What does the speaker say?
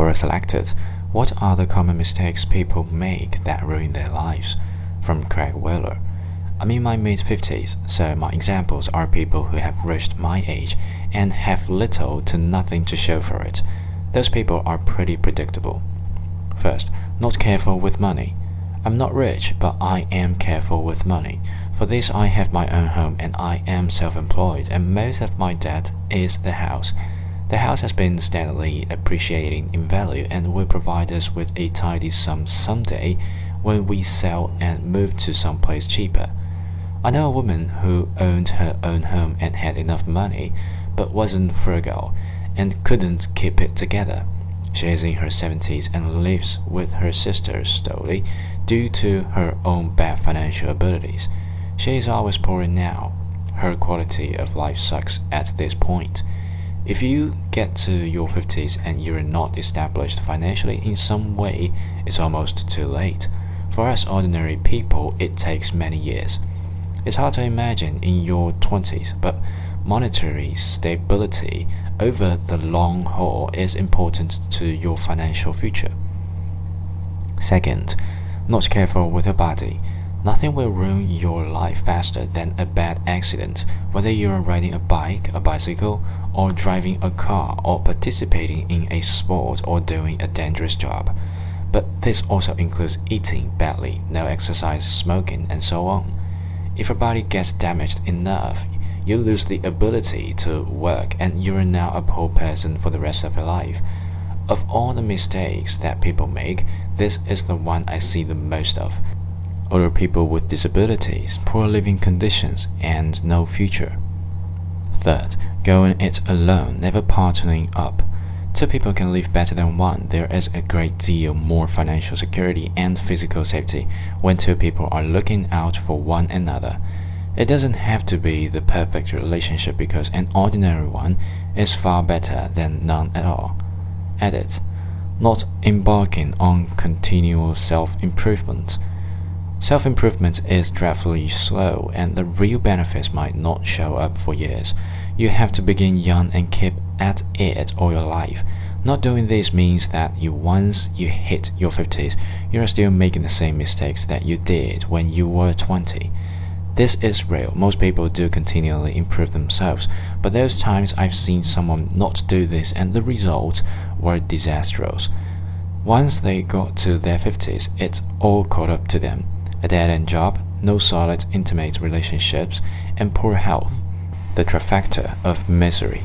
Quora selected What are the common mistakes people make that ruin their lives? from Craig Weiler. I'm in my mid 50s, so my examples are people who have reached my age and have little to nothing to show for it. Those people are pretty predictable. First, not careful with money. I'm not rich, but I am careful with money. For this, I have my own home and I am self employed, and most of my debt is the house. The house has been steadily appreciating in value and will provide us with a tidy sum someday when we sell and move to some place cheaper. I know a woman who owned her own home and had enough money, but wasn't frugal and couldn't keep it together. She is in her 70s and lives with her sister solely due to her own bad financial abilities. She is always poor now. Her quality of life sucks at this point. If you get to your 50s and you're not established financially in some way, it's almost too late. For us ordinary people, it takes many years. It's hard to imagine in your 20s, but monetary stability over the long haul is important to your financial future. Second, not careful with your body. Nothing will ruin your life faster than a bad accident, whether you're riding a bike, a bicycle, or driving a car, or participating in a sport or doing a dangerous job. But this also includes eating badly, no exercise, smoking, and so on. If your body gets damaged enough, you lose the ability to work and you're now a poor person for the rest of your life. Of all the mistakes that people make, this is the one I see the most of. Older people with disabilities, poor living conditions, and no future. Third, going it alone, never partnering up. Two people can live better than one. There is a great deal more financial security and physical safety when two people are looking out for one another. It doesn't have to be the perfect relationship because an ordinary one is far better than none at all. Edit. Not embarking on continual self improvement. Self improvement is dreadfully slow, and the real benefits might not show up for years. You have to begin young and keep at it all your life. Not doing this means that you once you hit your 50s, you are still making the same mistakes that you did when you were 20. This is real. Most people do continually improve themselves, but those times I've seen someone not do this and the results were disastrous. Once they got to their 50s, it all caught up to them. A dead end job, no solid intimate relationships, and poor health the trifecta of misery.